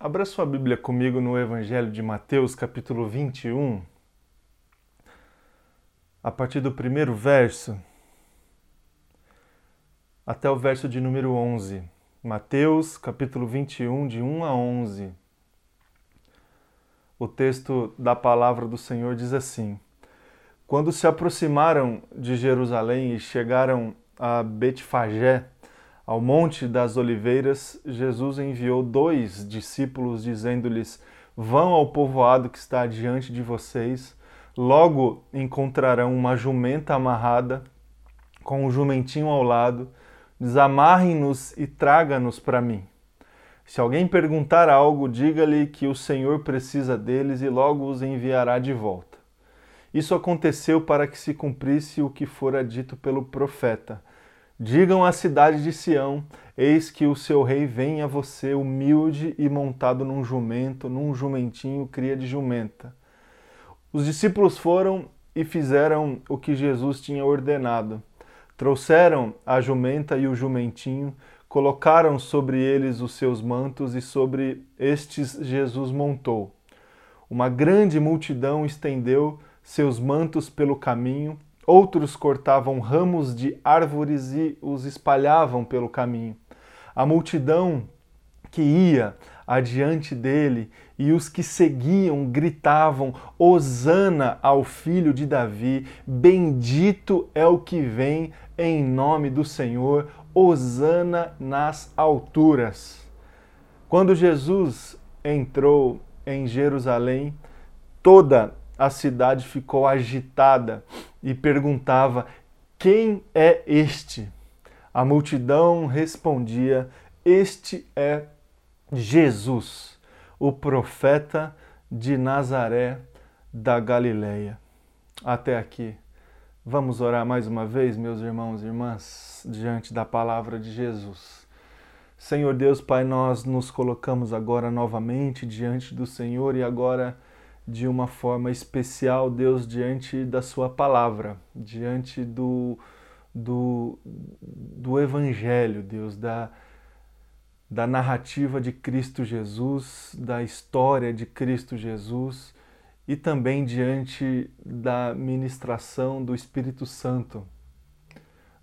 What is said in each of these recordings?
Abra sua Bíblia comigo no Evangelho de Mateus, capítulo 21, a partir do primeiro verso até o verso de número 11. Mateus, capítulo 21, de 1 a 11. O texto da palavra do Senhor diz assim: Quando se aproximaram de Jerusalém e chegaram a Betfagé, ao Monte das Oliveiras, Jesus enviou dois discípulos, dizendo-lhes: Vão ao povoado que está diante de vocês, logo encontrarão uma jumenta amarrada, com um jumentinho ao lado, desamarrem-nos e traga-nos para mim. Se alguém perguntar algo, diga-lhe que o Senhor precisa deles e logo os enviará de volta. Isso aconteceu para que se cumprisse o que fora dito pelo profeta Digam à cidade de Sião: Eis que o seu rei vem a você, humilde e montado num jumento, num jumentinho cria de jumenta. Os discípulos foram e fizeram o que Jesus tinha ordenado. Trouxeram a jumenta e o jumentinho, colocaram sobre eles os seus mantos e sobre estes Jesus montou. Uma grande multidão estendeu seus mantos pelo caminho Outros cortavam ramos de árvores e os espalhavam pelo caminho. A multidão que ia adiante dele e os que seguiam gritavam: Hosana ao filho de Davi, bendito é o que vem em nome do Senhor, Hosana nas alturas. Quando Jesus entrou em Jerusalém, toda a cidade ficou agitada e perguntava: Quem é este? A multidão respondia: Este é Jesus, o profeta de Nazaré da Galileia. Até aqui. Vamos orar mais uma vez, meus irmãos e irmãs, diante da palavra de Jesus. Senhor Deus, Pai, nós nos colocamos agora novamente diante do Senhor e agora de uma forma especial, Deus, diante da Sua palavra, diante do, do, do Evangelho, Deus, da, da narrativa de Cristo Jesus, da história de Cristo Jesus e também diante da ministração do Espírito Santo.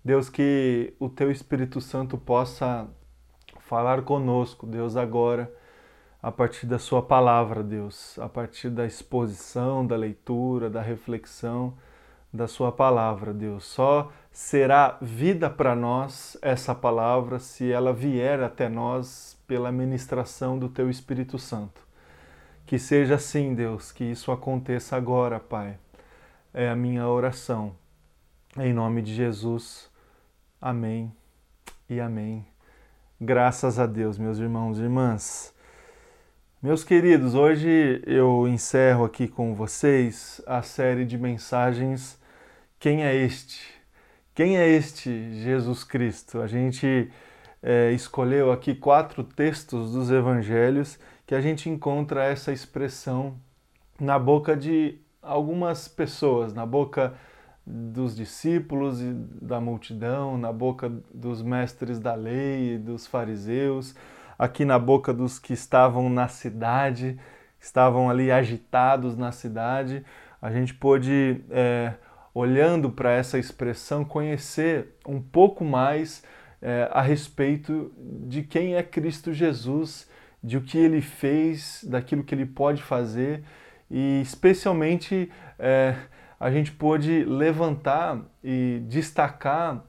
Deus, que o Teu Espírito Santo possa falar conosco, Deus, agora a partir da Sua palavra, Deus, a partir da exposição, da leitura, da reflexão da Sua palavra, Deus. Só será vida para nós essa palavra se ela vier até nós pela ministração do Teu Espírito Santo. Que seja assim, Deus, que isso aconteça agora, Pai. É a minha oração. Em nome de Jesus. Amém e amém. Graças a Deus, meus irmãos e irmãs. Meus queridos, hoje eu encerro aqui com vocês a série de mensagens Quem é este? Quem é este Jesus Cristo? A gente é, escolheu aqui quatro textos dos evangelhos que a gente encontra essa expressão na boca de algumas pessoas, na boca dos discípulos e da multidão, na boca dos mestres da lei e dos fariseus aqui na boca dos que estavam na cidade, estavam ali agitados na cidade. A gente pôde, é, olhando para essa expressão, conhecer um pouco mais é, a respeito de quem é Cristo Jesus, de o que ele fez, daquilo que ele pode fazer e, especialmente, é, a gente pôde levantar e destacar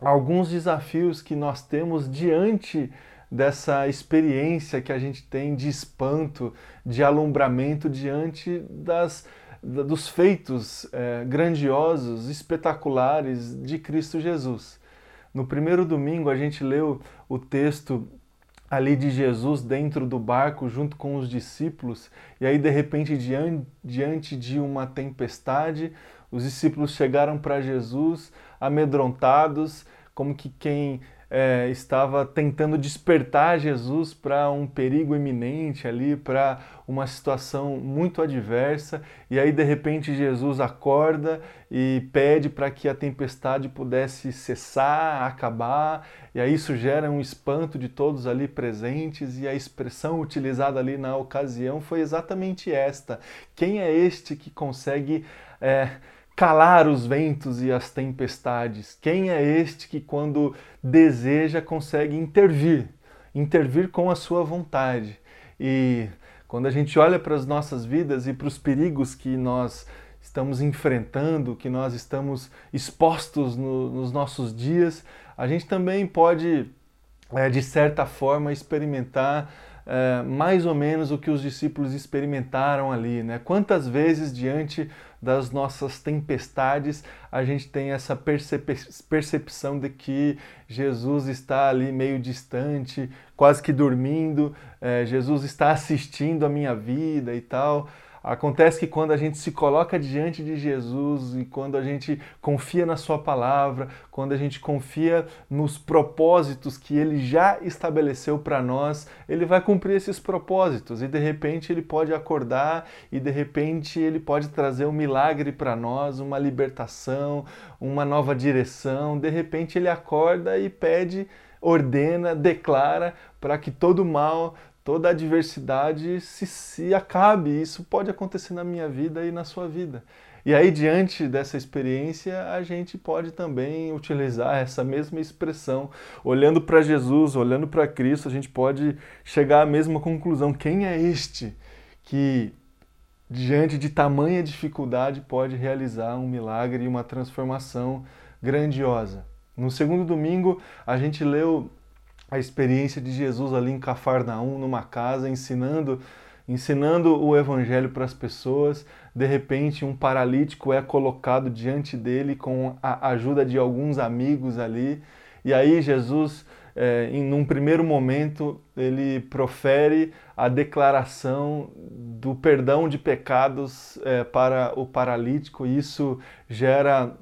alguns desafios que nós temos diante dessa experiência que a gente tem de espanto, de alumbramento diante das, dos feitos é, grandiosos, espetaculares de Cristo Jesus. No primeiro domingo a gente leu o texto ali de Jesus dentro do barco junto com os discípulos, e aí de repente, diante de uma tempestade, os discípulos chegaram para Jesus amedrontados, como que quem é, estava tentando despertar Jesus para um perigo iminente ali, para uma situação muito adversa, e aí de repente Jesus acorda e pede para que a tempestade pudesse cessar, acabar, e aí isso gera um espanto de todos ali presentes, e a expressão utilizada ali na ocasião foi exatamente esta: quem é este que consegue. É, calar os ventos e as tempestades? Quem é este que, quando deseja, consegue intervir, intervir com a sua vontade? E quando a gente olha para as nossas vidas e para os perigos que nós estamos enfrentando, que nós estamos expostos no, nos nossos dias, a gente também pode, é, de certa forma, experimentar é, mais ou menos o que os discípulos experimentaram ali, né? Quantas vezes diante das nossas tempestades a gente tem essa percep percepção de que Jesus está ali meio distante, quase que dormindo, é, Jesus está assistindo a minha vida e tal. Acontece que quando a gente se coloca diante de Jesus e quando a gente confia na Sua palavra, quando a gente confia nos propósitos que Ele já estabeleceu para nós, Ele vai cumprir esses propósitos e de repente Ele pode acordar e de repente Ele pode trazer um milagre para nós, uma libertação, uma nova direção. De repente Ele acorda e pede ordena, declara para que todo mal, toda adversidade se, se acabe. Isso pode acontecer na minha vida e na sua vida. E aí, diante dessa experiência, a gente pode também utilizar essa mesma expressão. Olhando para Jesus, olhando para Cristo, a gente pode chegar à mesma conclusão. Quem é este que, diante de tamanha dificuldade, pode realizar um milagre e uma transformação grandiosa? No segundo domingo, a gente leu a experiência de Jesus ali em Cafarnaum, numa casa, ensinando, ensinando o evangelho para as pessoas. De repente, um paralítico é colocado diante dele com a ajuda de alguns amigos ali. E aí Jesus, é, em um primeiro momento, ele profere a declaração do perdão de pecados é, para o paralítico. Isso gera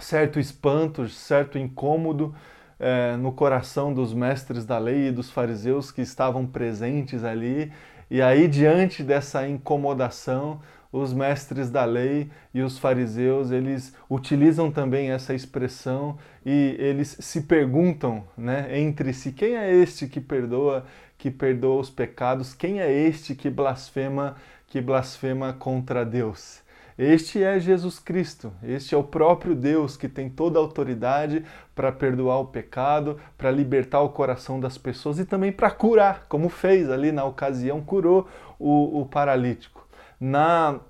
certo espanto, certo incômodo é, no coração dos mestres da lei e dos fariseus que estavam presentes ali. E aí, diante dessa incomodação, os mestres da lei e os fariseus, eles utilizam também essa expressão e eles se perguntam, né, entre si, quem é este que perdoa, que perdoa os pecados? Quem é este que blasfema, que blasfema contra Deus? Este é Jesus Cristo, este é o próprio Deus que tem toda a autoridade para perdoar o pecado, para libertar o coração das pessoas e também para curar, como fez ali na ocasião, curou o, o paralítico. Na,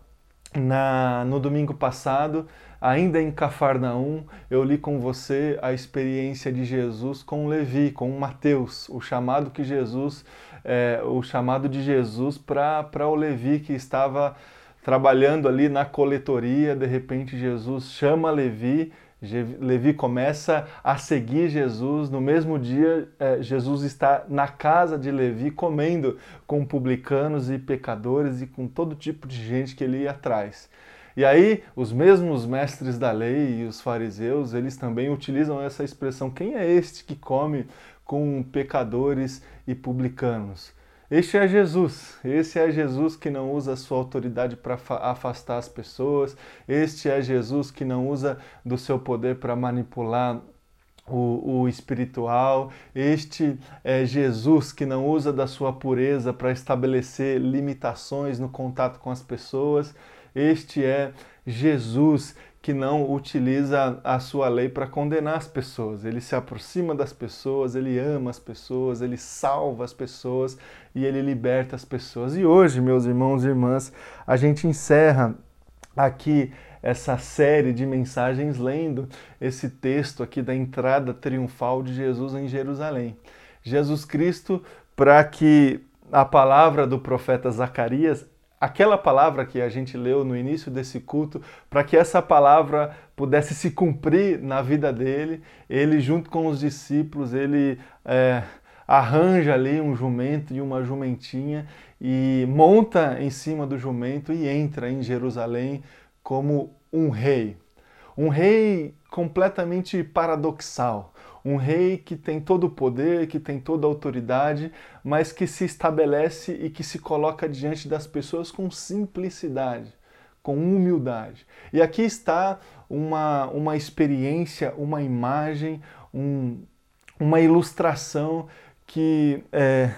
na, no domingo passado, ainda em Cafarnaum, eu li com você a experiência de Jesus com Levi, com Mateus, o chamado que Jesus, é, o chamado de Jesus para o Levi que estava trabalhando ali na coletoria, de repente Jesus chama Levi, Levi começa a seguir Jesus. No mesmo dia, é, Jesus está na casa de Levi comendo com publicanos e pecadores e com todo tipo de gente que ele ia atrás. E aí, os mesmos mestres da lei e os fariseus, eles também utilizam essa expressão: quem é este que come com pecadores e publicanos? Este é Jesus. Esse é Jesus que não usa a sua autoridade para afastar as pessoas. Este é Jesus que não usa do seu poder para manipular o, o, espiritual. Este é Jesus que não usa da sua pureza para estabelecer limitações no contato com as pessoas. Este é Jesus que não utiliza a sua lei para condenar as pessoas. Ele se aproxima das pessoas, ele ama as pessoas, ele salva as pessoas e ele liberta as pessoas. E hoje, meus irmãos e irmãs, a gente encerra aqui essa série de mensagens lendo esse texto aqui da entrada triunfal de Jesus em Jerusalém. Jesus Cristo, para que a palavra do profeta Zacarias aquela palavra que a gente leu no início desse culto, para que essa palavra pudesse se cumprir na vida dele, ele, junto com os discípulos, ele é, arranja ali um jumento e uma jumentinha e monta em cima do jumento e entra em Jerusalém como um rei. Um rei completamente paradoxal, um rei que tem todo o poder, que tem toda a autoridade, mas que se estabelece e que se coloca diante das pessoas com simplicidade, com humildade. E aqui está uma, uma experiência, uma imagem, um, uma ilustração que é,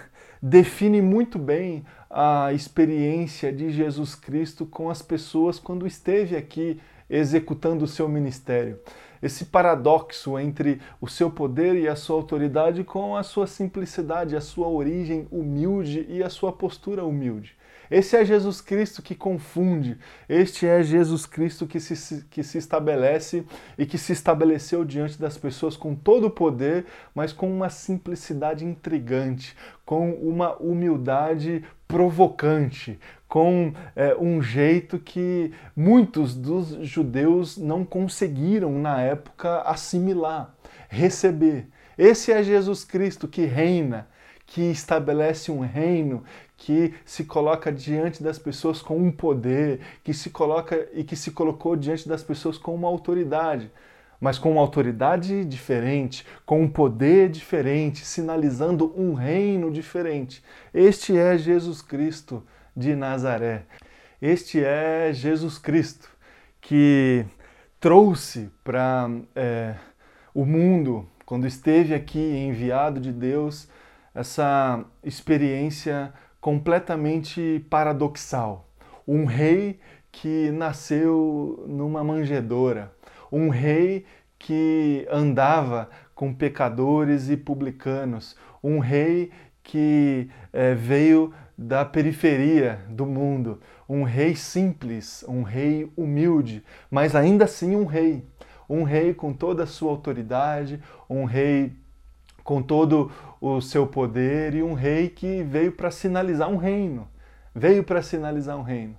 define muito bem a experiência de Jesus Cristo com as pessoas quando esteve aqui executando o seu ministério esse paradoxo entre o seu poder e a sua autoridade com a sua simplicidade, a sua origem humilde e a sua postura humilde. Esse é Jesus Cristo que confunde, este é Jesus Cristo que se, que se estabelece e que se estabeleceu diante das pessoas com todo o poder, mas com uma simplicidade intrigante, com uma humildade provocante, com é, um jeito que muitos dos judeus não conseguiram na época assimilar, receber. Esse é Jesus Cristo que reina, que estabelece um reino, que se coloca diante das pessoas com um poder, que se coloca e que se colocou diante das pessoas com uma autoridade, mas com uma autoridade diferente, com um poder diferente, sinalizando um reino diferente. Este é Jesus Cristo de Nazaré. Este é Jesus Cristo que trouxe para é, o mundo, quando esteve aqui enviado de Deus, essa experiência completamente paradoxal. Um rei que nasceu numa manjedoura, um rei que andava com pecadores e publicanos, um rei que é, veio da periferia do mundo, um rei simples, um rei humilde, mas ainda assim um rei. Um rei com toda a sua autoridade, um rei com todo o seu poder e um rei que veio para sinalizar um reino. Veio para sinalizar um reino.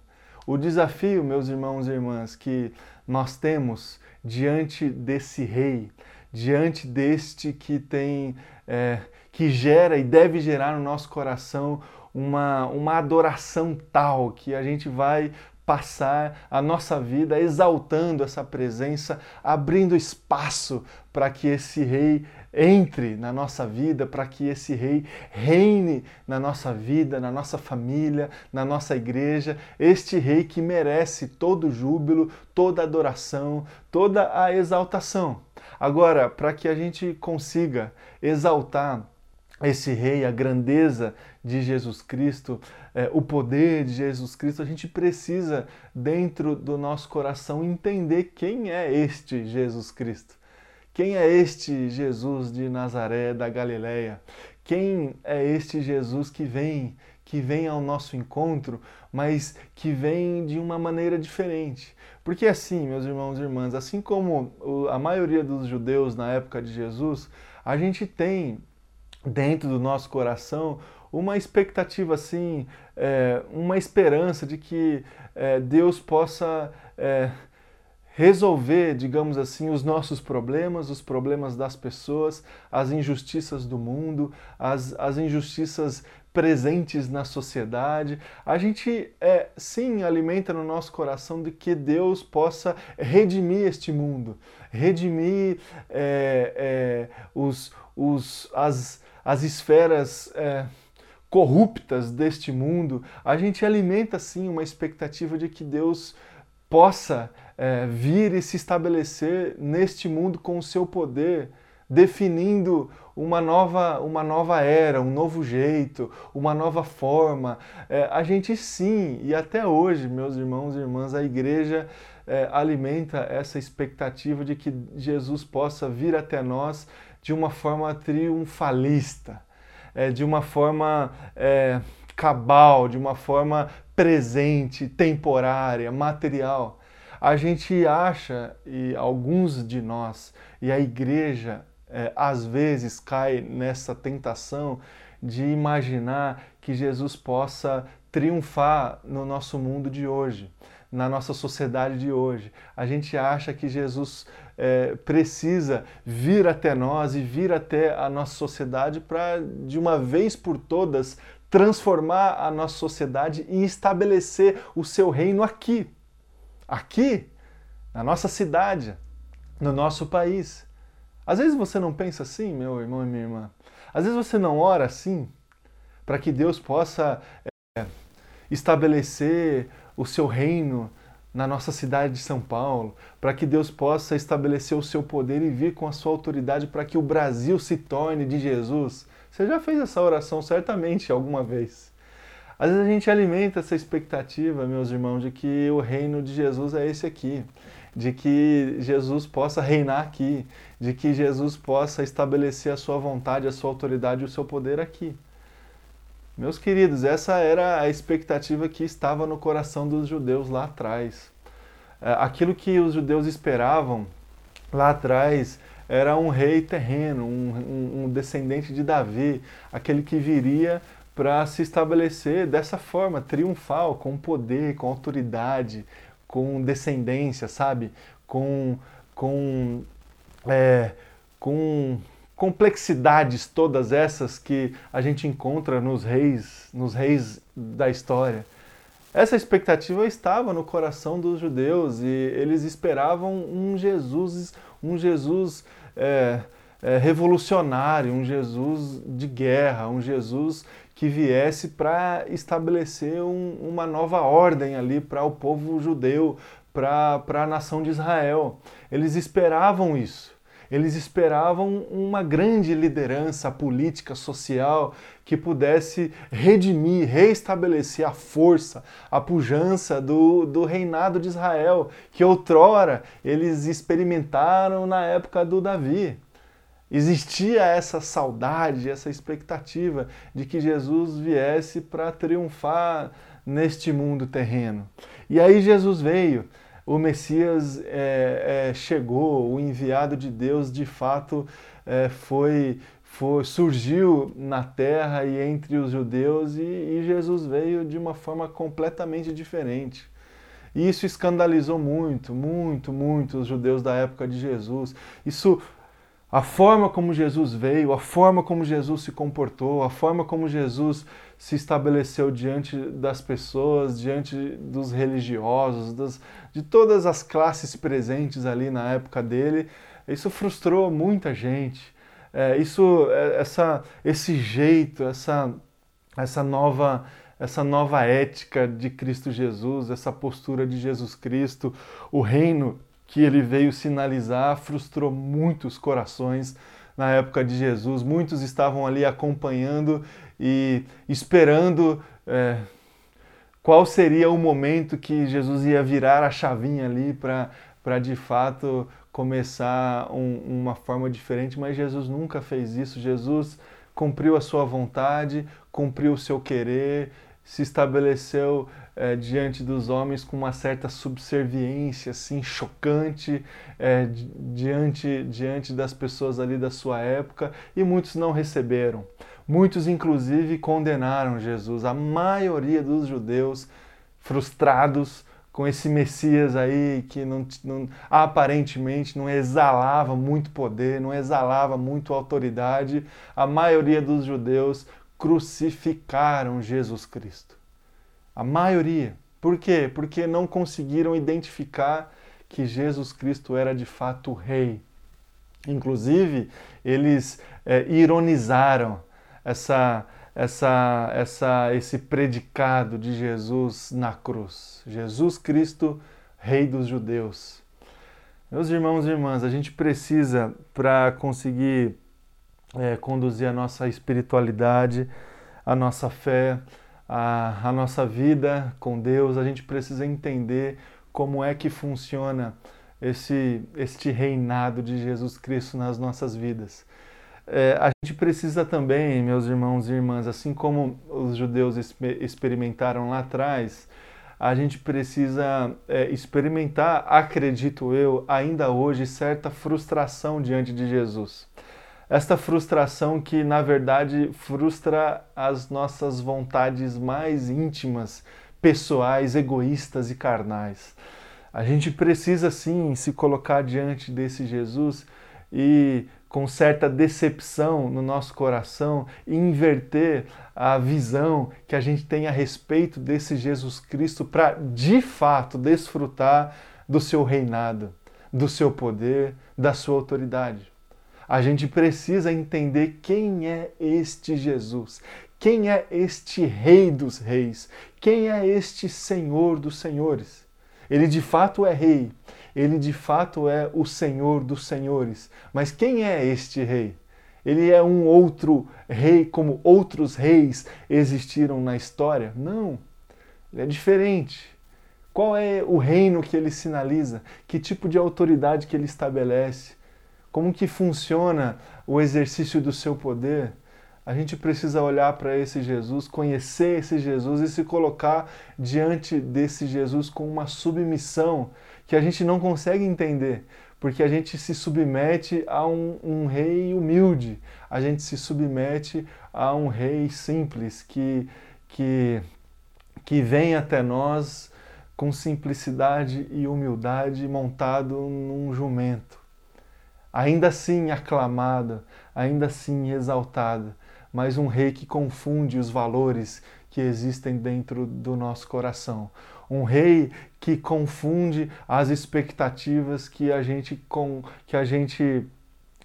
O desafio, meus irmãos e irmãs, que nós temos diante desse rei, diante deste que tem, é, que gera e deve gerar no nosso coração uma, uma adoração tal que a gente vai passar a nossa vida exaltando essa presença, abrindo espaço para que esse rei entre na nossa vida, para que esse rei reine na nossa vida, na nossa família, na nossa igreja, este rei que merece todo júbilo, toda adoração, toda a exaltação. Agora, para que a gente consiga exaltar esse rei, a grandeza de Jesus Cristo, é, o poder de Jesus Cristo, a gente precisa, dentro do nosso coração, entender quem é este Jesus Cristo. Quem é este Jesus de Nazaré, da Galileia? Quem é este Jesus que vem, que vem ao nosso encontro, mas que vem de uma maneira diferente? Porque assim, meus irmãos e irmãs, assim como a maioria dos judeus na época de Jesus, a gente tem dentro do nosso coração uma expectativa assim, é, uma esperança de que é, Deus possa é, resolver, digamos assim, os nossos problemas, os problemas das pessoas, as injustiças do mundo, as, as injustiças presentes na sociedade. A gente é, sim alimenta no nosso coração de que Deus possa redimir este mundo, redimir é, é, os, os, as, as esferas é, corruptas deste mundo, a gente alimenta sim uma expectativa de que Deus possa é, vir e se estabelecer neste mundo com o seu poder, definindo uma nova, uma nova era, um novo jeito, uma nova forma. É, a gente sim, e até hoje, meus irmãos e irmãs, a igreja é, alimenta essa expectativa de que Jesus possa vir até nós de uma forma triunfalista, é, de uma forma é, cabal, de uma forma presente, temporária, material. A gente acha, e alguns de nós, e a igreja é, às vezes cai nessa tentação de imaginar que Jesus possa triunfar no nosso mundo de hoje, na nossa sociedade de hoje. A gente acha que Jesus é, precisa vir até nós e vir até a nossa sociedade para, de uma vez por todas, transformar a nossa sociedade e estabelecer o seu reino aqui, aqui, na nossa cidade, no nosso país. Às vezes você não pensa assim, meu irmão e minha irmã. Às vezes você não ora assim para que Deus possa é, estabelecer o seu reino na nossa cidade de São Paulo, para que Deus possa estabelecer o seu poder e vir com a sua autoridade para que o Brasil se torne de Jesus. Você já fez essa oração certamente alguma vez. Às vezes a gente alimenta essa expectativa, meus irmãos, de que o reino de Jesus é esse aqui, de que Jesus possa reinar aqui, de que Jesus possa estabelecer a sua vontade, a sua autoridade e o seu poder aqui. Meus queridos, essa era a expectativa que estava no coração dos judeus lá atrás. É, aquilo que os judeus esperavam lá atrás era um rei terreno, um, um, descendente de Davi, aquele que viria para se estabelecer dessa forma, triunfal, com poder, com autoridade, com descendência, sabe? Com, com, é, com complexidades todas essas que a gente encontra nos reis, nos reis da história. Essa expectativa estava no coração dos judeus e eles esperavam um Jesus, um Jesus é, é, revolucionário, um Jesus de guerra, um Jesus que viesse para estabelecer um, uma nova ordem ali para o povo judeu, para a nação de Israel. Eles esperavam isso. Eles esperavam uma grande liderança política, social, que pudesse redimir, reestabelecer a força, a pujança do, do reinado de Israel, que outrora eles experimentaram na época do Davi. Existia essa saudade, essa expectativa de que Jesus viesse para triunfar neste mundo terreno. E aí Jesus veio o Messias é, é, chegou, o enviado de Deus de fato é, foi, foi, surgiu na terra e entre os judeus e, e Jesus veio de uma forma completamente diferente. E isso escandalizou muito, muito, muito os judeus da época de Jesus. Isso a forma como Jesus veio, a forma como Jesus se comportou, a forma como Jesus se estabeleceu diante das pessoas, diante dos religiosos, de todas as classes presentes ali na época dele, isso frustrou muita gente. É, isso, é, essa, esse jeito, essa, essa nova essa nova ética de Cristo Jesus, essa postura de Jesus Cristo, o reino que ele veio sinalizar frustrou muitos corações na época de Jesus. Muitos estavam ali acompanhando e esperando é, qual seria o momento que Jesus ia virar a chavinha ali para de fato começar um, uma forma diferente, mas Jesus nunca fez isso. Jesus cumpriu a sua vontade, cumpriu o seu querer, se estabeleceu é, diante dos homens com uma certa subserviência assim chocante é, diante diante das pessoas ali da sua época e muitos não receberam muitos inclusive condenaram Jesus a maioria dos judeus frustrados com esse Messias aí que não, não, aparentemente não exalava muito poder, não exalava muito autoridade, a maioria dos judeus crucificaram Jesus Cristo. A maioria. Por quê? Porque não conseguiram identificar que Jesus Cristo era de fato rei. Inclusive, eles é, ironizaram essa, essa, essa, esse predicado de Jesus na cruz. Jesus Cristo, Rei dos Judeus. Meus irmãos e irmãs, a gente precisa, para conseguir é, conduzir a nossa espiritualidade, a nossa fé, a, a nossa vida com Deus, a gente precisa entender como é que funciona esse, este reinado de Jesus Cristo nas nossas vidas. É, a gente precisa também, meus irmãos e irmãs, assim como os judeus experimentaram lá atrás, a gente precisa é, experimentar, acredito eu, ainda hoje, certa frustração diante de Jesus esta frustração que, na verdade, frustra as nossas vontades mais íntimas, pessoais, egoístas e carnais. A gente precisa sim se colocar diante desse Jesus e com certa decepção no nosso coração inverter a visão que a gente tem a respeito desse Jesus Cristo para de fato desfrutar do seu reinado, do seu poder, da sua autoridade. A gente precisa entender quem é este Jesus, quem é este Rei dos Reis, quem é este Senhor dos Senhores. Ele de fato é Rei, ele de fato é o Senhor dos Senhores. Mas quem é este Rei? Ele é um outro rei como outros reis existiram na história? Não. Ele é diferente. Qual é o reino que ele sinaliza? Que tipo de autoridade que ele estabelece? Como que funciona o exercício do seu poder? A gente precisa olhar para esse Jesus, conhecer esse Jesus e se colocar diante desse Jesus com uma submissão que a gente não consegue entender, porque a gente se submete a um, um, rei humilde, a gente se submete a um rei simples que, que, que vem até nós com simplicidade e humildade montado num jumento. Ainda assim aclamado, ainda assim exaltado, mas um rei que confunde os valores que existem dentro do nosso coração um rei que confunde as expectativas que a gente com que a gente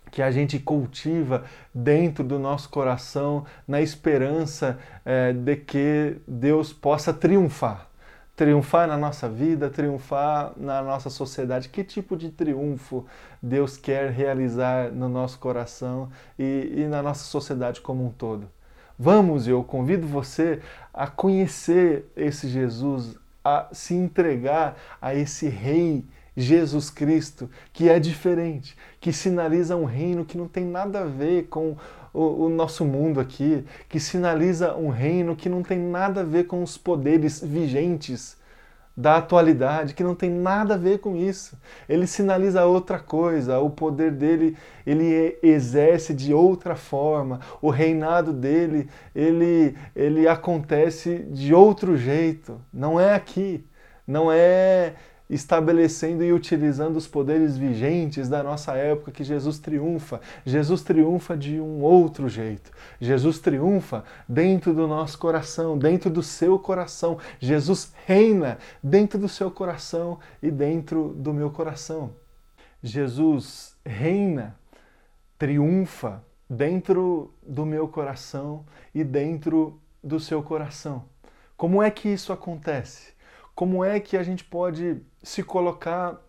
que a gente cultiva dentro do nosso coração na esperança é, de que Deus possa triunfar. Triunfar na nossa vida, triunfar na nossa sociedade. Que tipo de triunfo Deus quer realizar no nosso coração e, e na nossa sociedade como um todo? Vamos, eu convido você a conhecer esse Jesus, a se entregar a esse Rei Jesus Cristo, que é diferente, que sinaliza um reino que não tem nada a ver com o, o, nosso mundo aqui, que sinaliza um reino que não tem nada a ver com os poderes vigentes da atualidade, que não tem nada a ver com isso. Ele sinaliza outra coisa, o poder dele, ele exerce de outra forma, o reinado dele, ele, ele acontece de outro jeito, não é aqui, não é estabelecendo e utilizando os poderes vigentes da nossa época que Jesus triunfa. Jesus triunfa de um outro jeito. Jesus triunfa dentro do nosso coração, dentro do seu coração. Jesus reina dentro do seu coração e dentro do meu coração. Jesus reina, triunfa dentro do meu coração e dentro do seu coração. Como é que isso acontece? Como é que a gente pode se colocar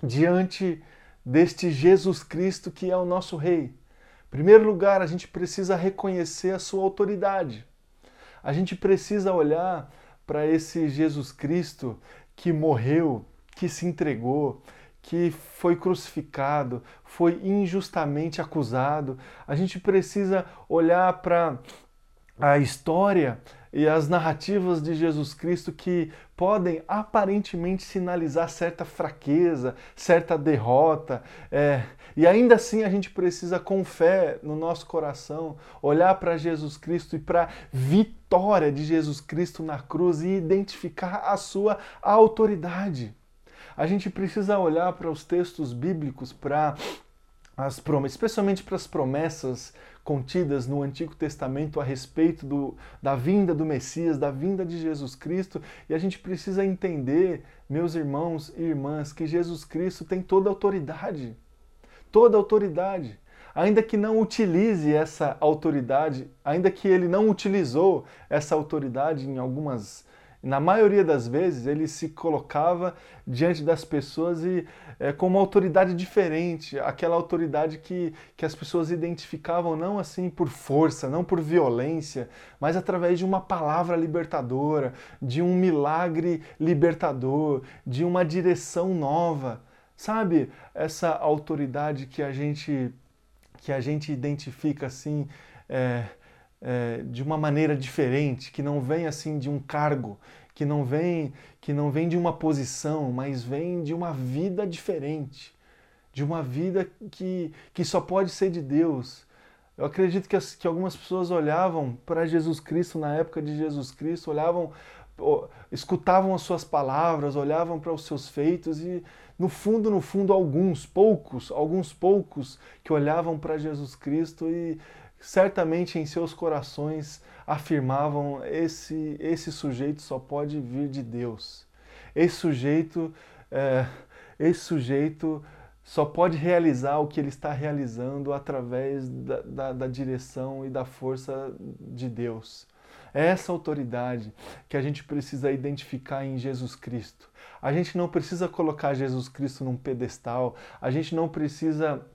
diante deste Jesus Cristo que é o nosso Rei? Em primeiro lugar, a gente precisa reconhecer a sua autoridade. A gente precisa olhar para esse Jesus Cristo que morreu, que se entregou, que foi crucificado, foi injustamente acusado. A gente precisa olhar para a história e as narrativas de Jesus Cristo que podem aparentemente sinalizar certa fraqueza, certa derrota, é, e ainda assim a gente precisa, com fé no nosso coração, olhar para Jesus Cristo e para a vitória de Jesus Cristo na cruz e identificar a sua autoridade. A gente precisa olhar para os textos bíblicos, para as promessas, especialmente para as promessas contidas no Antigo Testamento a respeito do, da vinda do Messias, da vinda de Jesus Cristo, e a gente precisa entender, meus irmãos e irmãs, que Jesus Cristo tem toda a autoridade. Toda a autoridade. Ainda que não utilize essa autoridade, ainda que ele não utilizou essa autoridade em algumas na maioria das vezes, ele se colocava diante das pessoas e é, com uma autoridade diferente, aquela autoridade que, que as pessoas identificavam não assim por força, não por violência, mas através de uma palavra libertadora, de um milagre libertador, de uma direção nova. Sabe, essa autoridade que a gente, que a gente identifica assim. É, é, de uma maneira diferente, que não vem assim de um cargo, que não vem que não vem de uma posição, mas vem de uma vida diferente, de uma vida que, que só pode ser de Deus. Eu acredito que, as, que algumas pessoas olhavam para Jesus Cristo na época de Jesus Cristo, olhavam, escutavam as suas palavras, olhavam para os seus feitos e no fundo, no fundo, alguns poucos, alguns poucos que olhavam para Jesus Cristo e certamente em seus corações afirmavam esse esse sujeito só pode vir de Deus. Esse sujeito é, esse sujeito só pode realizar o que ele está realizando através da, da, da direção e da força de Deus. É essa autoridade que a gente precisa identificar em Jesus Cristo. A gente não precisa colocar Jesus Cristo num pedestal, a gente não precisa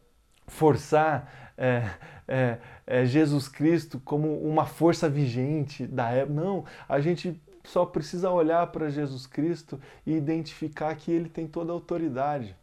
forçar é, é, é, Jesus Cristo como uma força vigente da época. Não, a gente só precisa olhar para Jesus Cristo e identificar que ele tem toda a autoridade,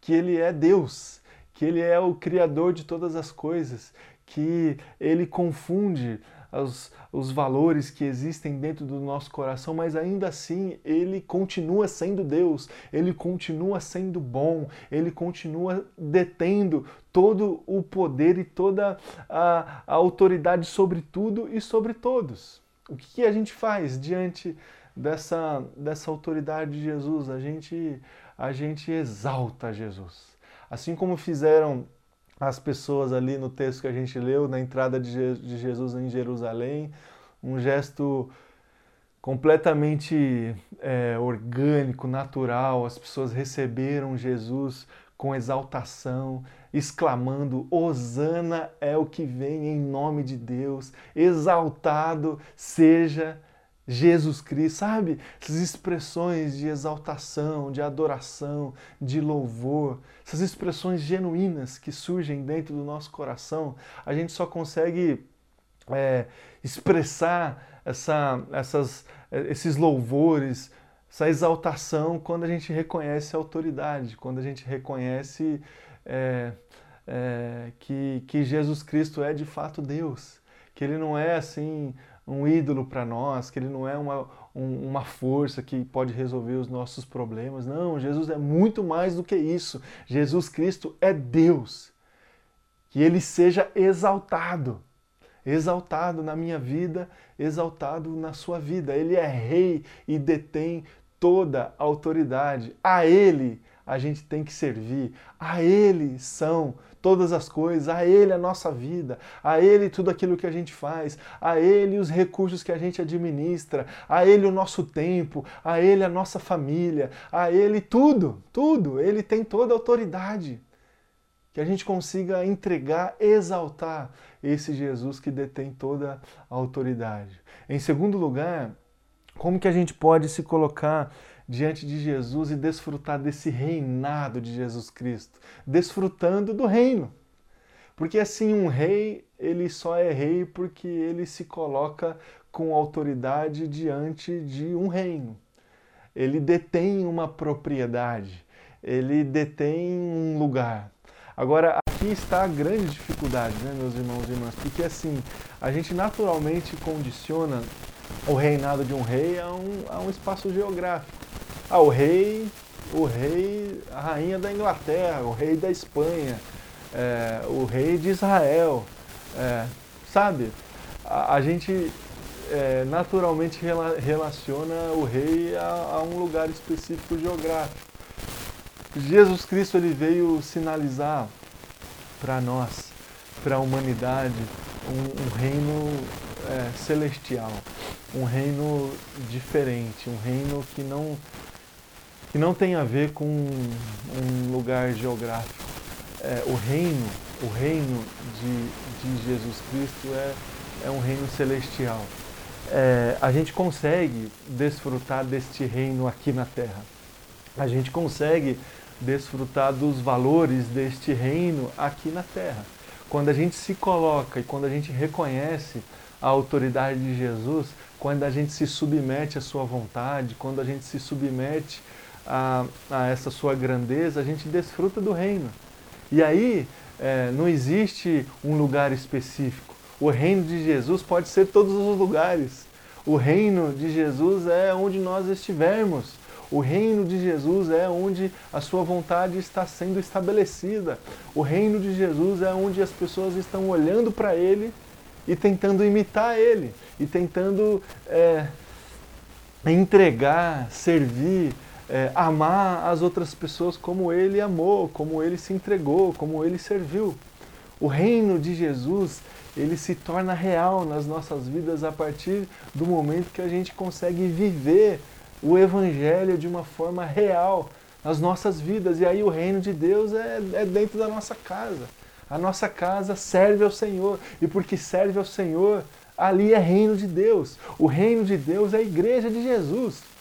que ele é Deus, que ele é o Criador de todas as coisas, que ele confunde os, os valores que existem dentro do nosso coração, mas ainda assim ele continua sendo Deus, ele continua sendo bom, ele continua detendo todo o poder e toda a, a autoridade sobre tudo e sobre todos. O que, que a gente faz diante dessa, dessa autoridade de Jesus? A gente, a gente exalta Jesus. Assim como fizeram as pessoas ali no texto que a gente leu, na entrada de Jesus em Jerusalém, um gesto completamente é, orgânico, natural. As pessoas receberam Jesus com exaltação, exclamando: Hosana é o que vem em nome de Deus, exaltado seja Jesus Cristo, sabe? Essas expressões de exaltação, de adoração, de louvor, essas expressões genuínas que surgem dentro do nosso coração, a gente só consegue é, expressar essa, essas, esses louvores, essa exaltação quando a gente reconhece a autoridade, quando a gente reconhece é, é, que, que Jesus Cristo é de fato Deus, que Ele não é assim um ídolo para nós, que ele não é uma, um, uma força que pode resolver os nossos problemas. Não, Jesus é muito mais do que isso. Jesus Cristo é Deus. Que ele seja exaltado. Exaltado na minha vida, exaltado na sua vida. Ele é rei e detém toda a autoridade. A ele a gente tem que servir. A ele são todas as coisas, a Ele a nossa vida, a Ele tudo aquilo que a gente faz, a Ele os recursos que a gente administra, a Ele o nosso tempo, a Ele a nossa família, a Ele tudo, tudo. Ele tem toda a autoridade. Que a gente consiga entregar, exaltar esse Jesus que detém toda a autoridade. Em segundo lugar, como que a gente pode se colocar diante de Jesus e desfrutar desse reinado de Jesus Cristo, desfrutando do reino. Porque assim, um rei, ele só é rei porque ele se coloca com autoridade diante de um reino. Ele detém uma propriedade, ele detém um lugar. Agora, aqui está a grande dificuldade, né, meus irmãos e irmãs, porque assim, a gente naturalmente condiciona o reinado de um rei a um, a um espaço geográfico. Ah, o rei, o rei, a rainha da Inglaterra, o rei da Espanha, é, o rei de Israel, é, sabe? A, a gente é, naturalmente rela, relaciona o rei a, a um lugar específico geográfico. Jesus Cristo ele veio sinalizar para nós, para a humanidade, um, um reino é, celestial, um reino diferente, um reino que não que não tem a ver com um lugar geográfico. É, o reino, o reino de, de Jesus Cristo é, é um reino celestial. É, a gente consegue desfrutar deste reino aqui na Terra. A gente consegue desfrutar dos valores deste reino aqui na Terra. Quando a gente se coloca e quando a gente reconhece a autoridade de Jesus, quando a gente se submete à sua vontade, quando a gente se submete a, a essa sua grandeza, a gente desfruta do reino. E aí é, não existe um lugar específico. O reino de Jesus pode ser todos os lugares. O reino de Jesus é onde nós estivermos. O reino de Jesus é onde a sua vontade está sendo estabelecida. O reino de Jesus é onde as pessoas estão olhando para Ele e tentando imitar Ele, e tentando é, entregar, servir, é, amar as outras pessoas como ele amou, como ele se entregou, como ele serviu. O reino de Jesus, ele se torna real nas nossas vidas a partir do momento que a gente consegue viver o evangelho de uma forma real nas nossas vidas. E aí o reino de Deus é, é dentro da nossa casa. A nossa casa serve ao Senhor. E porque serve ao Senhor, ali é reino de Deus. O reino de Deus é a igreja de Jesus.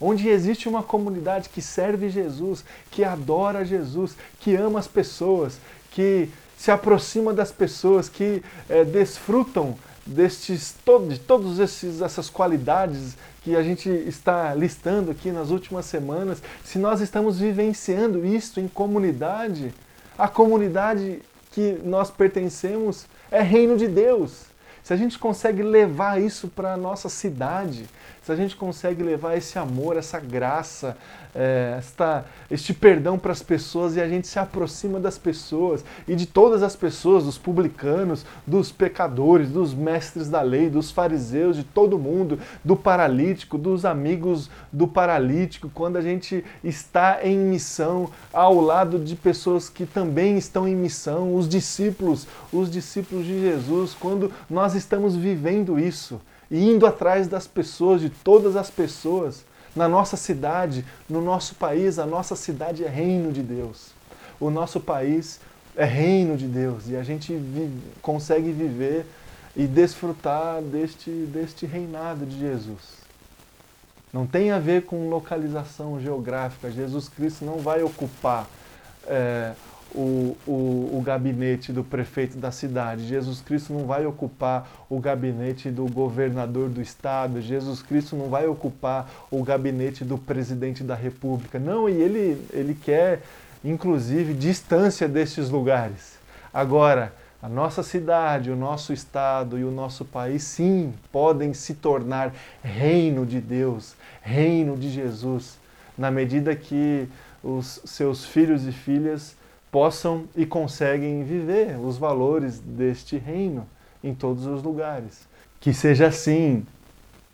Onde existe uma comunidade que serve Jesus, que adora Jesus, que ama as pessoas, que se aproxima das pessoas, que é, desfrutam destes, de todas essas qualidades que a gente está listando aqui nas últimas semanas, se nós estamos vivenciando isto em comunidade, a comunidade que nós pertencemos é reino de Deus. Se a gente consegue levar isso para a nossa cidade, se a gente consegue levar esse amor, essa graça, é, esta, este perdão para as pessoas e a gente se aproxima das pessoas e de todas as pessoas, dos publicanos, dos pecadores, dos mestres da lei, dos fariseus, de todo mundo, do paralítico, dos amigos do paralítico, quando a gente está em missão ao lado de pessoas que também estão em missão, os discípulos, os discípulos de Jesus, quando nós estamos vivendo isso e indo atrás das pessoas, de todas as pessoas, na nossa cidade, no nosso país, a nossa cidade é reino de Deus. O nosso país é reino de Deus e a gente vive, consegue viver e desfrutar deste, deste reinado de Jesus. Não tem a ver com localização geográfica. Jesus Cristo não vai ocupar é, o, o, o, gabinete do prefeito da cidade. Jesus Cristo não vai ocupar o gabinete do governador do estado. Jesus Cristo não vai ocupar o gabinete do presidente da república. Não, e ele, ele quer, inclusive, distância destes lugares. Agora, a nossa cidade, o nosso estado e o nosso país, sim, podem se tornar reino de Deus, reino de Jesus, na medida que os seus filhos e filhas possam e conseguem viver os valores deste reino em todos os lugares. Que seja assim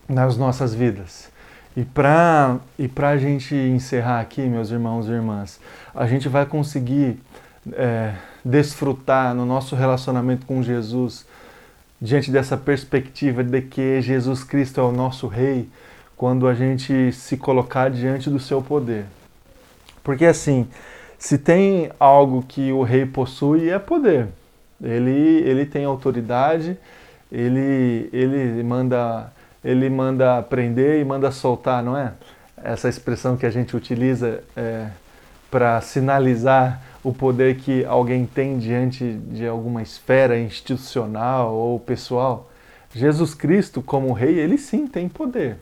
nas nossas vidas. E para e a gente encerrar aqui, meus irmãos e irmãs, a gente vai conseguir é, desfrutar no nosso relacionamento com Jesus, diante dessa perspectiva de que Jesus Cristo é o nosso Rei, quando a gente se colocar diante do seu poder. Porque assim, se tem algo que o rei possui é poder. Ele, ele tem autoridade, ele, ele, manda, ele manda prender e manda soltar, não é? Essa expressão que a gente utiliza é, para sinalizar o poder que alguém tem diante de alguma esfera institucional ou pessoal. Jesus Cristo, como rei, ele sim tem poder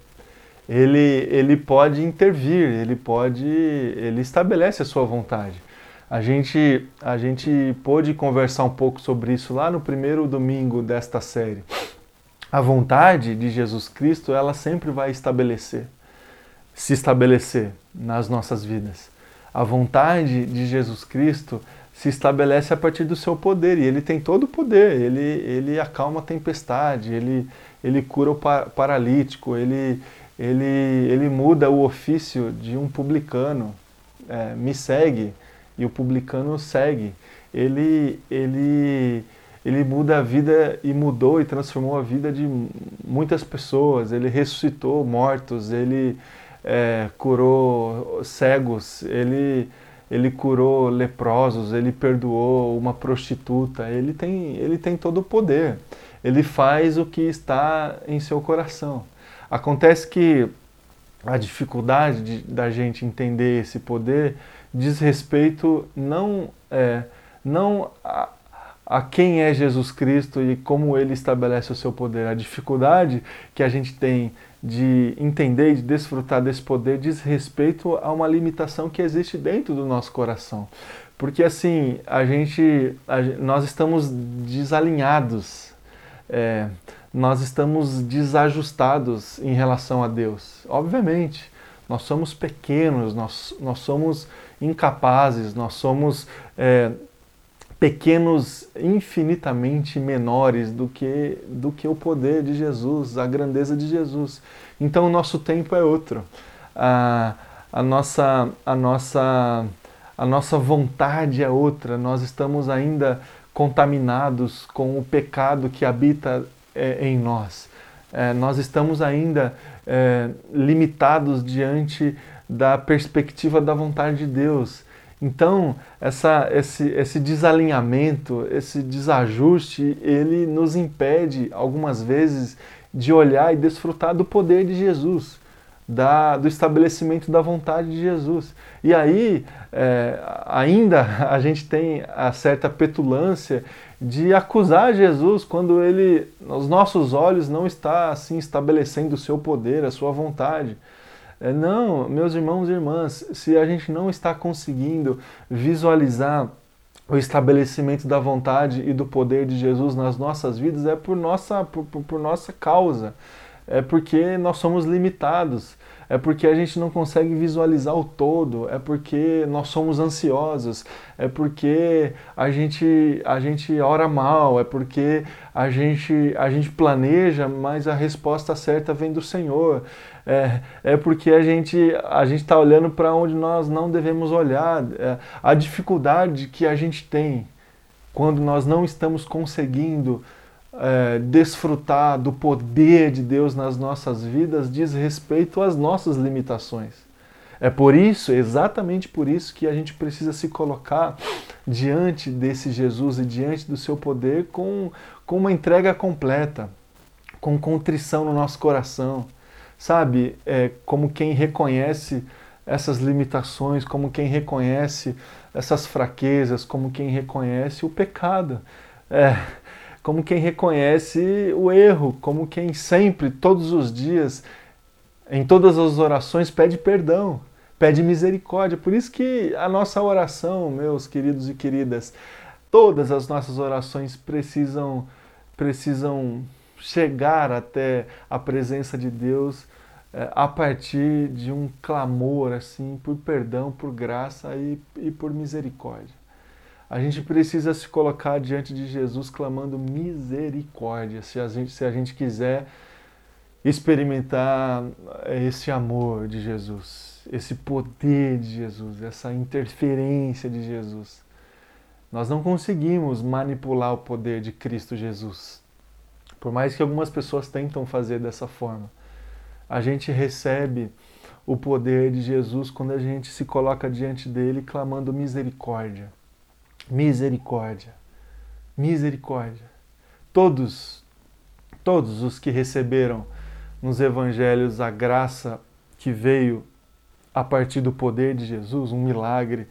ele, ele pode intervir, ele pode, ele estabelece a sua vontade. A gente, a gente pôde conversar um pouco sobre isso lá no primeiro domingo desta série. A vontade de Jesus Cristo, ela sempre vai estabelecer, se estabelecer nas nossas vidas. A vontade de Jesus Cristo se estabelece a partir do seu poder, e ele tem todo o poder, ele, ele acalma a tempestade, ele, ele cura o paralítico, ele, ele, ele muda o ofício de um publicano, é, me segue, e o publicano segue. Ele, ele, ele muda a vida e mudou e transformou a vida de muitas pessoas. Ele ressuscitou mortos, ele é, curou cegos, ele, ele curou leprosos, ele perdoou uma prostituta. Ele tem, ele tem todo o poder. Ele faz o que está em seu coração. Acontece que a dificuldade de, da gente entender esse poder diz respeito não, é, não a, a quem é Jesus Cristo e como ele estabelece o seu poder. A dificuldade que a gente tem de entender e de desfrutar desse poder diz respeito a uma limitação que existe dentro do nosso coração. Porque assim, a gente, a, nós estamos desalinhados. É, nós estamos desajustados em relação a Deus. Obviamente, nós somos pequenos, nós, nós somos incapazes, nós somos é, pequenos infinitamente menores do que, do que o poder de Jesus, a grandeza de Jesus. Então o nosso tempo é outro. A, a, nossa, a, nossa, a nossa vontade é outra. Nós estamos ainda contaminados com o pecado que habita é, em nós. É, nós estamos ainda é, limitados diante da perspectiva da vontade de Deus. Então, essa, esse, esse desalinhamento, esse desajuste, ele nos impede, algumas vezes, de olhar e desfrutar do poder de Jesus, da, do estabelecimento da vontade de Jesus. E aí, é, ainda a gente tem a certa petulância de acusar Jesus quando ele, nos nossos olhos, não está assim estabelecendo o seu poder, a sua vontade. É, não, meus irmãos e irmãs, se a gente não está conseguindo visualizar o estabelecimento da vontade e do poder de Jesus nas nossas vidas, é por nossa, por, por, por nossa causa. É porque nós somos limitados é porque a gente não consegue visualizar o todo, é porque nós somos ansiosos, é porque a gente, a gente ora mal, é porque a gente, a gente planeja, mas a resposta certa vem do Senhor. É, é porque a gente a está olhando para onde nós não devemos olhar. É, a dificuldade que a gente tem quando nós não estamos conseguindo é, desfrutar do poder de Deus nas nossas vidas diz respeito às nossas limitações. É por isso, exatamente por isso, que a gente precisa se colocar diante desse Jesus e diante do seu poder com, com uma entrega completa, com contrição no nosso coração, sabe? É, como quem reconhece essas limitações, como quem reconhece essas fraquezas, como quem reconhece o pecado. É, como quem reconhece o erro, como quem sempre, todos os dias, em todas as orações, pede perdão, pede misericórdia. Por isso que a nossa oração, meus queridos e queridas, todas as nossas orações precisam precisam chegar até a presença de Deus é, a partir de um clamor assim por perdão, por graça e, e por misericórdia. A gente precisa se colocar diante de Jesus clamando misericórdia, se a gente, se a gente quiser experimentar esse amor de Jesus, esse poder de Jesus, essa interferência de Jesus. Nós não conseguimos manipular o poder de Cristo Jesus. Por mais que algumas pessoas tentam fazer dessa forma, a gente recebe o poder de Jesus quando a gente se coloca diante dele clamando misericórdia. Misericórdia. Misericórdia. Todos, todos os que receberam nos evangelhos a graça que veio a partir do poder de Jesus, um milagre,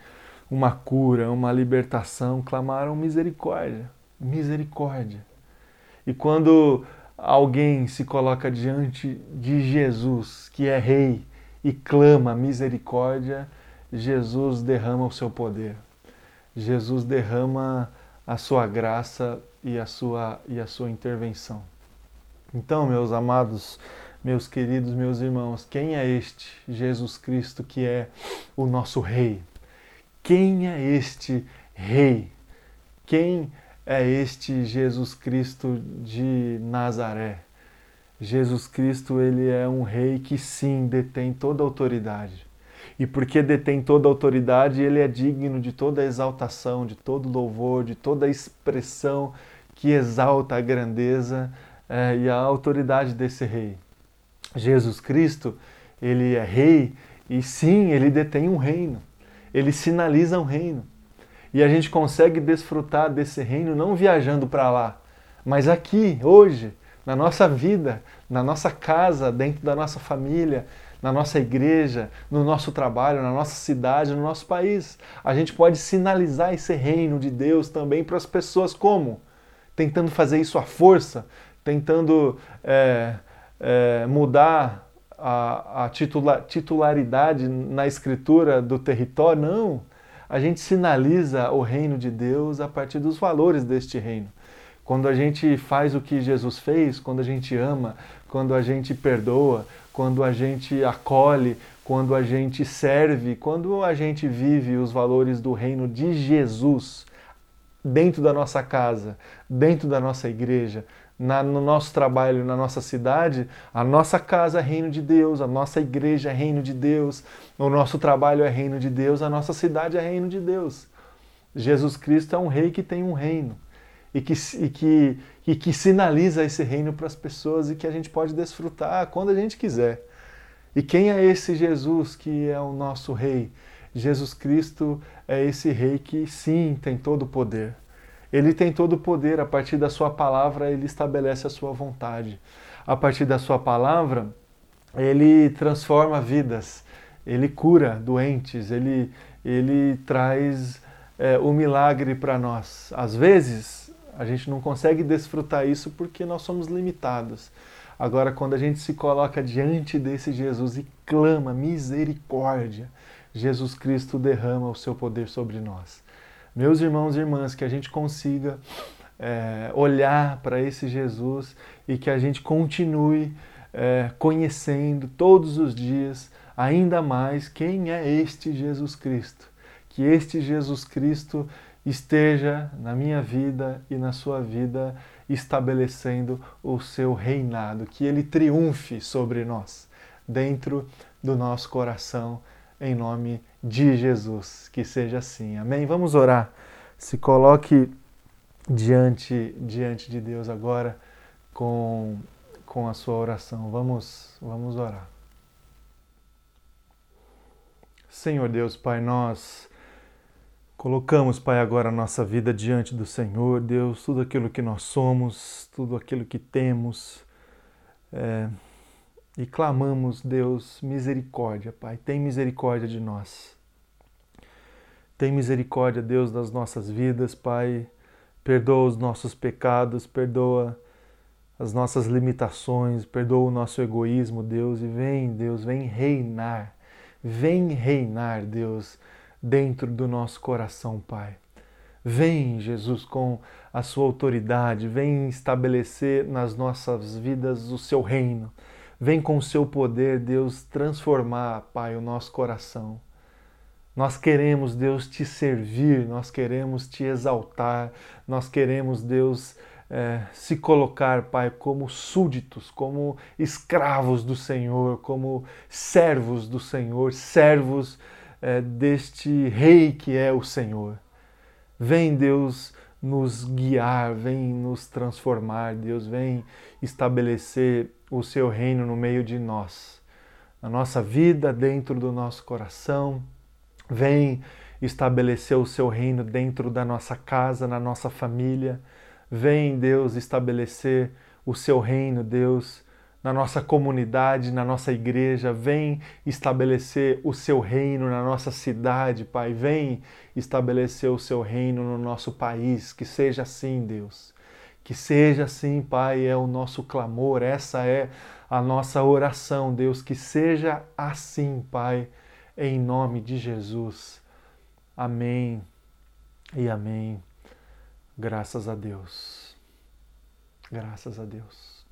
uma cura, uma libertação, clamaram misericórdia, misericórdia. E quando alguém se coloca diante de Jesus, que é rei, e clama misericórdia, Jesus derrama o seu poder. Jesus derrama a sua graça e a sua, e a sua intervenção. Então, meus amados, meus queridos, meus irmãos, quem é este Jesus Cristo que é o nosso Rei? Quem é este Rei? Quem é este Jesus Cristo de Nazaré? Jesus Cristo, ele é um rei que sim detém toda a autoridade e porque detém toda a autoridade, ele é digno de toda a exaltação, de todo louvor, de toda a expressão que exalta a grandeza é, e a autoridade desse rei. Jesus Cristo, ele é rei e sim, ele detém um reino. Ele sinaliza um reino. E a gente consegue desfrutar desse reino não viajando para lá, mas aqui, hoje, na nossa vida, na nossa casa, dentro da nossa família, na nossa igreja, no nosso trabalho, na nossa cidade, no nosso país. A gente pode sinalizar esse reino de Deus também para as pessoas como? Tentando fazer isso à força, tentando é, é, mudar a, a titula, titularidade na escritura do território. Não. A gente sinaliza o reino de Deus a partir dos valores deste reino. Quando a gente faz o que Jesus fez, quando a gente ama, quando a gente perdoa, quando a gente acolhe, quando a gente serve, quando a gente vive os valores do reino de Jesus dentro da nossa casa, dentro da nossa igreja, na, no nosso trabalho, na nossa cidade, a nossa casa é reino de Deus, a nossa igreja é reino de Deus, o nosso trabalho é reino de Deus, a nossa cidade é reino de Deus. Jesus Cristo é um rei que tem um reino e que, e que, e que sinaliza esse reino para as pessoas e que a gente pode desfrutar quando a gente quiser. E quem é esse Jesus que é o nosso Rei? Jesus Cristo é esse Rei que sim tem todo o poder. Ele tem todo o poder, a partir da Sua palavra, ele estabelece a Sua vontade. A partir da Sua palavra, ele transforma vidas, ele cura doentes, ele, ele traz é, o milagre para nós. Às vezes, a gente não consegue desfrutar isso porque nós somos limitados. Agora, quando a gente se coloca diante desse Jesus e clama misericórdia, Jesus Cristo derrama o seu poder sobre nós. Meus irmãos e irmãs, que a gente consiga é, olhar para esse Jesus e que a gente continue é, conhecendo todos os dias ainda mais quem é este Jesus Cristo. Que este Jesus Cristo esteja na minha vida e na sua vida estabelecendo o seu reinado, que ele triunfe sobre nós, dentro do nosso coração, em nome de Jesus. Que seja assim. Amém? Vamos orar. Se coloque diante, diante de Deus agora com, com a sua oração. Vamos, vamos orar. Senhor Deus, Pai, nós colocamos, Pai, agora a nossa vida diante do Senhor, Deus, tudo aquilo que nós somos, tudo aquilo que temos, é, e clamamos, Deus, misericórdia, Pai, tem misericórdia de nós. Tem misericórdia, Deus, das nossas vidas, Pai. Perdoa os nossos pecados, perdoa as nossas limitações, perdoa o nosso egoísmo, Deus, e vem, Deus, vem reinar Vem reinar, Deus, dentro do nosso coração, Pai. Vem, Jesus, com a sua autoridade, vem estabelecer nas nossas vidas o seu reino. Vem com o seu poder, Deus, transformar, Pai, o nosso coração. Nós queremos, Deus, te servir, nós queremos te exaltar, nós queremos, Deus, é, se colocar, Pai, como súditos, como escravos do Senhor, como servos do Senhor, servos é, deste Rei que é o Senhor. Vem, Deus, nos guiar, vem nos transformar, Deus, vem estabelecer o seu reino no meio de nós, na nossa vida, dentro do nosso coração. Vem estabelecer o seu reino dentro da nossa casa, na nossa família Vem, Deus, estabelecer o seu reino, Deus, na nossa comunidade, na nossa igreja. Vem estabelecer o seu reino na nossa cidade, Pai. Vem estabelecer o seu reino no nosso país. Que seja assim, Deus. Que seja assim, Pai, é o nosso clamor, essa é a nossa oração, Deus. Que seja assim, Pai, em nome de Jesus. Amém e amém. Graças a Deus. Graças a Deus.